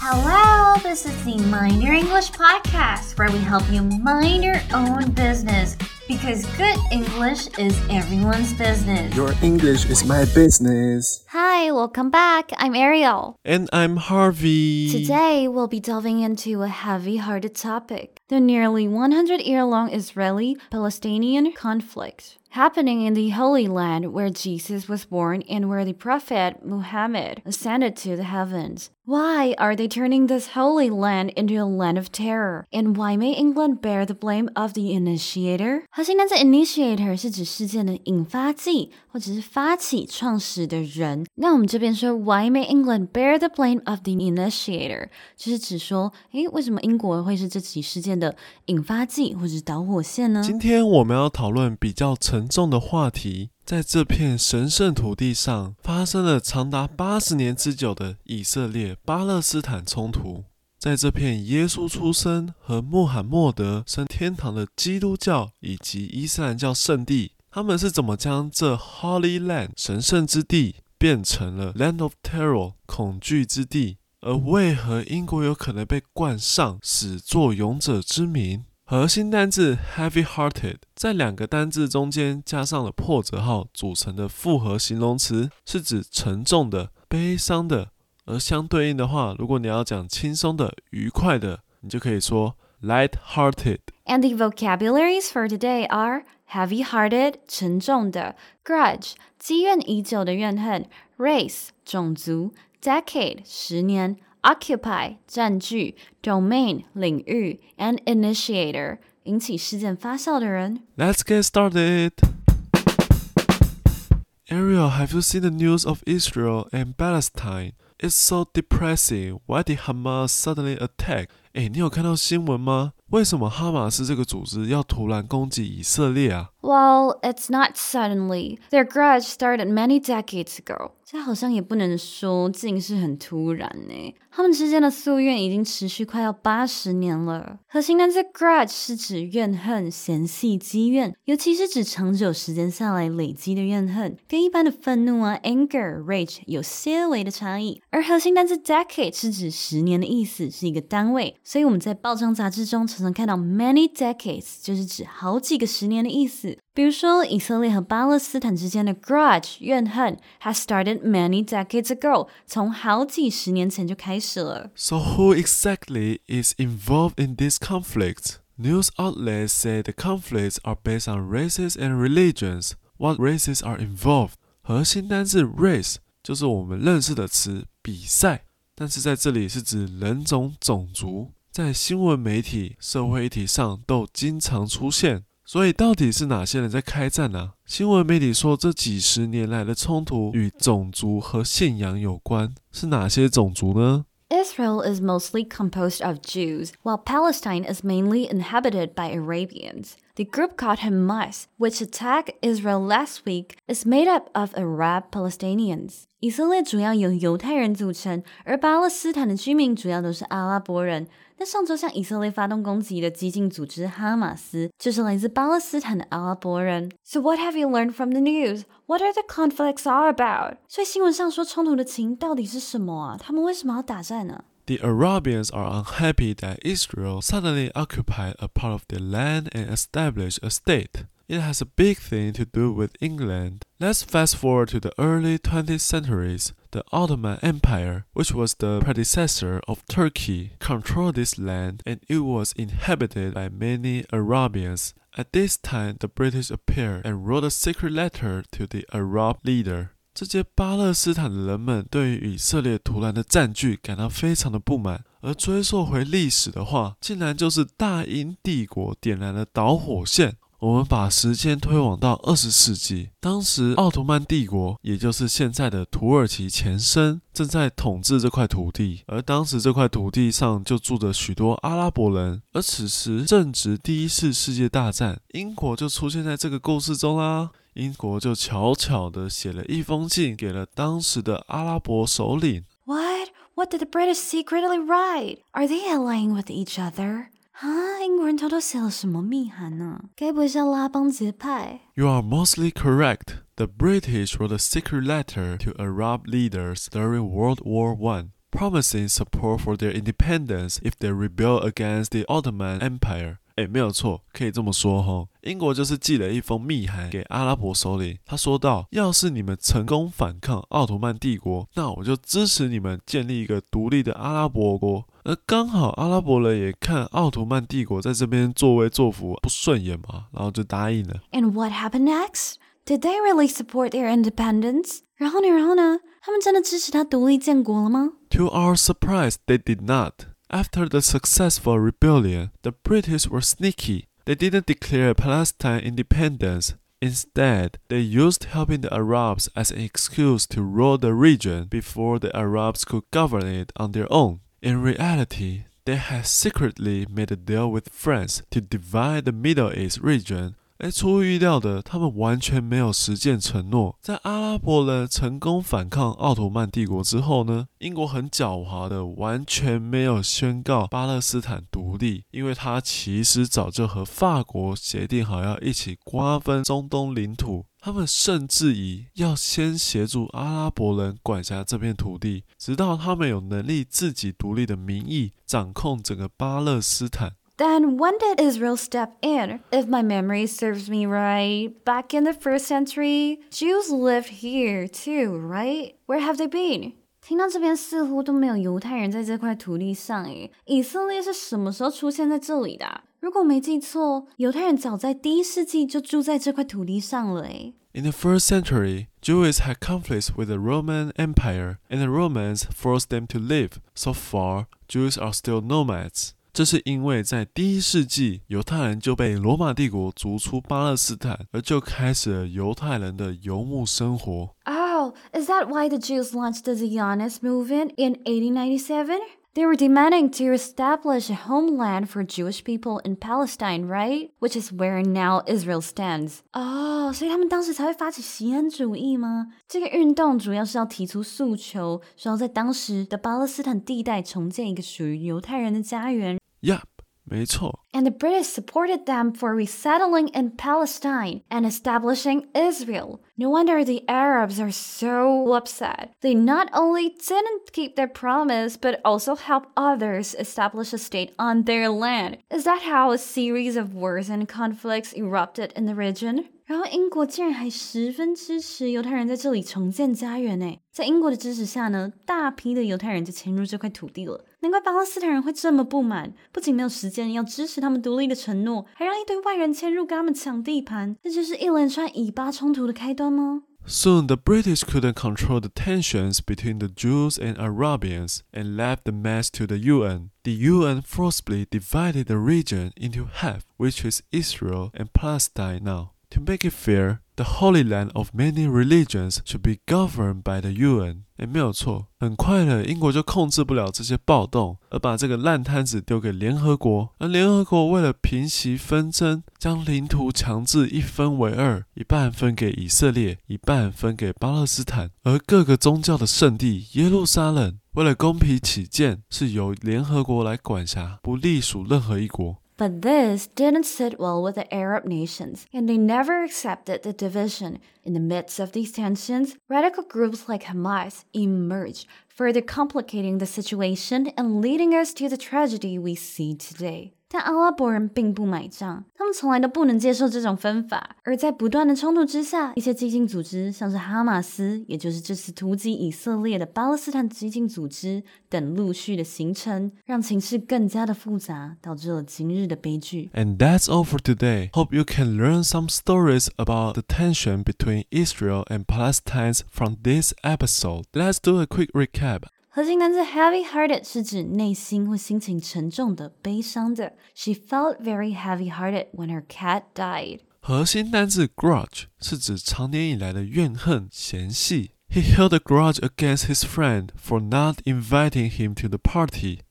Hello, this is the Mind Your English podcast where we help you mind your own business because good English is everyone's business. Your English is my business. Hi, welcome back. I'm Ariel. And I'm Harvey. Today, we'll be delving into a heavy hearted topic the nearly 100 year long Israeli Palestinian conflict happening in the Holy Land where Jesus was born and where the Prophet Muhammad ascended to the heavens. Why are they turning this holy land into a land of terror? And why may England bear the blame of the initiator? 核心单词 initiator 是指事件的引发剂或者是发起、创始的人。那我们这边说 Why may England bear the blame of the initiator？就是指说，诶，为什么英国会是这起事件的引发剂或者是导火线呢？今天我们要讨论比较 沉重的话题。在这片神圣土地上，发生了长达八十年之久的以色列巴勒斯坦冲突。在这片耶稣出生和穆罕默德升天堂的基督教以及伊斯兰教圣地，他们是怎么将这 Holy Land 神圣之地变成了 Land of Terror 恐惧之地？而为何英国有可能被冠上始作俑者之名？核心单字 heavy-hearted 在两个单字中间加上了破折号组成的复合形容词，是指沉重的、悲伤的。而相对应的话，如果你要讲轻松的、愉快的，你就可以说 light-hearted。And the vocabularies for today are heavy-hearted 沉重的，grudge 积怨已久的怨恨，race 种族，decade 十年。occupy 占据，domain 领域，and initiator 引起事件发酵的人。Let's get started. Ariel, have you seen the news of Israel and Palestine? It's so depressing. Why did Hamas suddenly attack? 哎，你有看到新闻吗？为什么哈马斯这个组织要突然攻击以色列啊？Well, it's not suddenly. Their grudge started many decades ago. 这好像也不能说竟是很突然呢。他们之间的夙愿已经持续快要八十年了。核心单词 grudge 是指怨恨、嫌隙、积怨，尤其是指长久时间下来累积的怨恨，跟一般的愤怒啊 anger、rage 有些微的差异。而核心单词 decade 是指十年的意思，是一个单位。所以我们在报章杂志中常常看到 many decades，就是指好几个十年的意思。比如说，以色列和巴勒斯坦之间的 grudge 怨恨 has started many decades ago，从好几十年前就开始了。So who exactly is involved in this conflict? News outlets say the conflicts are based on races and religions. What races are involved? 核心单字 race 就是我们认识的词比赛。 但是在这里是指人种、种族，在新闻媒体、社会议题上都经常出现。所以到底是哪些人在开战呢？新闻媒体说这几十年来的冲突与种族和信仰有关，是哪些种族呢 ？Israel is mostly composed of Jews, while Palestine is mainly inhabited by Arabians. The group called Hamas, which attacked Israel last week, is made up of Arab Palestinians. 以色列主要由犹太人组成，而巴勒斯坦的居民主要都是阿拉伯人。 那上周向以色列发动攻击的激进组织哈马斯，就是来自巴勒斯坦的阿拉伯人。So what have you learned from the news? What are the conflicts all about? 所以新闻上说冲突的情到底是什么啊？他们为什么要打战呢？The Arabians are unhappy that Israel suddenly occupied a part of their land and established a state. It has a big thing to do with England. Let's fast forward to the early 20th centuries. The Ottoman Empire, which was the predecessor of Turkey, controlled this land and it was inhabited by many Arabians. At this time, the British appeared and wrote a secret letter to the Arab leader. 这些巴勒斯坦的人们对于以色列突然的占据感到非常的不满，而追溯回历史的话，竟然就是大英帝国点燃了导火线。 我们把时间推往到二十世纪，当时奥图曼帝国，也就是现在的土耳其前身，正在统治这块土地，而当时这块土地上就住着许多阿拉伯人。而此时正值第一次世界大战，英国就出现在这个故事中啦。英国就悄悄地写了一封信给了当时的阿拉伯首领。What? What did the British secretly write? Are they allying with each other? 啊，英国人偷偷写了什么密函呢？该不会是要拉帮结派？ You are mostly correct. The British wrote a secret letter to Arab leaders during World War I, promising support for their independence if they rebel against the Ottoman Empire. 哎，没有错，可以这么说哈。英国就是寄了一封密函给阿拉伯首领，他说道：“要是你们成功反抗奥图曼帝国，那我就支持你们建立一个独立的阿拉伯国。” 而刚好阿拉伯人也看奥图曼帝国在这边作威作福不顺眼嘛，然后就答应了。 And what happened next? Did they really support their independence? 然后呢？然后呢？他们真的支持他独立建国了吗？ To our surprise, they did not. After the successful rebellion, the British were sneaky. They didn't declare Palestine independence. Instead, they used helping the Arabs as an excuse to rule the region before the Arabs could govern it on their own. In reality, they had secretly made a deal with France to divide the Middle East region 哎，出乎意料的，他们完全没有实践承诺。在阿拉伯人成功反抗奥图曼帝国之后呢，英国很狡猾的，完全没有宣告巴勒斯坦独立，因为他其实早就和法国协定好要一起瓜分中东领土。他们甚至以要先协助阿拉伯人管辖这片土地，直到他们有能力自己独立的名义，掌控整个巴勒斯坦。Then when did Israel step in? If my memory serves me right, back in the first century, Jews lived here too, right? Where have they been? 听到这边似乎都没有犹太人在这块土地上诶，以色列是什么时候出现在这里的啊、如果没记错，犹太人早在第一世纪就住在这块土地上了诶。In the first century, Jews had conflicts with the Roman Empire, and the Romans forced them to leave. So far, Jews are still nomads. 这是因为在第一世纪，犹太人就被罗马帝国逐出巴勒斯坦，而就开始了犹太人的游牧生活。Oh, is that why the Jews launched the Zionist movement in 1897? They were demanding to establish a homeland for Jewish people in Palestine, right? Which is where now Israel stands. 哦，所以他们当时才会发起锡恩主义吗？这个运动主要是要提出诉求，说要在当时的巴勒斯坦地带重建一个属于犹太人的家园。 Yup， 没错。 And the British supported them for resettling in Palestine and establishing Israel. No wonder the Arabs are so upset. They not only didn't keep their promise, but also helped others establish a state on their land. Is that how a series of wars and conflicts erupted in the region? 然后英国竟然还十分支持犹太人在这里重建家园呢！在英国的支持下呢，大批的犹太人就迁入这块土地了。 难怪巴勒斯坦人会这么不满，不仅没有实践要支持他们独立的承诺，还让一堆外人迁入跟他们抢地盘，这就是一连串以巴冲突的开端吗？ Soon, the British couldn't control the tensions between the Jews and Arabians and left the mess to the UN. The UN forcibly divided the region into half, which is Israel and Palestine now. To make it fair, the Holy Land of many religions should be governed by the UN. 诶，没有错，很快的，英国就控制不了这些暴动，而把这个烂摊子丢给联合国。而联合国为了平息纷争，将领土强制一分为二，一半分给以色列，一半分给巴勒斯坦。而各个宗教的圣地耶路撒冷，为了公平起见，是由联合国来管辖，不隶属任何一国。But this didn't sit well with the Arab nations, and they never accepted the division. In the midst of these tensions, radical groups like Hamas emerged, further complicating the situation and leading us to the tragedy we see today. 但阿拉伯人并不买账，他们从来都不能接受这种分法。而在不断的冲突之下，一些激进组织，像是哈马斯，也就是这次突击以色列的巴勒斯坦激进组织等，陆续的形成，让情势更加的复杂，导致了今日的悲剧。 And that's all for today. Hope you can learn some stories about the tension between Israel and Palestine from this episode. Let's do a quick recap. 核心单词 heavy-hearted 是指内心或心情沉重的、悲伤的。She felt very heavy-hearted when her cat died. 核心单字 grudge 是指长年以来的怨恨、嫌隙。He held a grudge against his friend for not inviting him to the party.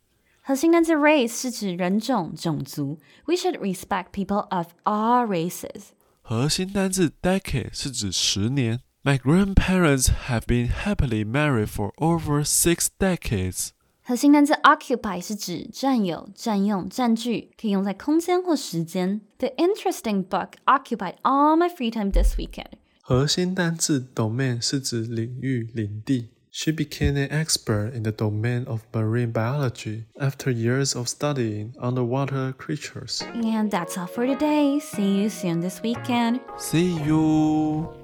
核心单词 race 是指人种、种族。We should respect people of all races. 核心单字 decade 是指十年。 My grandparents have been happily married for over six decades. 核心单词 occupy 是指占有、占用、占据，可以用在空间或时间。The interesting book occupied all my free time this weekend. 核心单字 domain 是指领域、领地。She became an expert in the domain of marine biology after years of studying underwater creatures. And that's all for today. See you soon this weekend. See you!